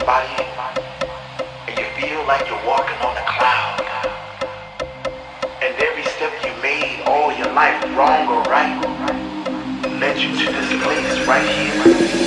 somebody and you feel like you're walking on a cloud. And every step you made all your life, wrong or right, led you to this place right here.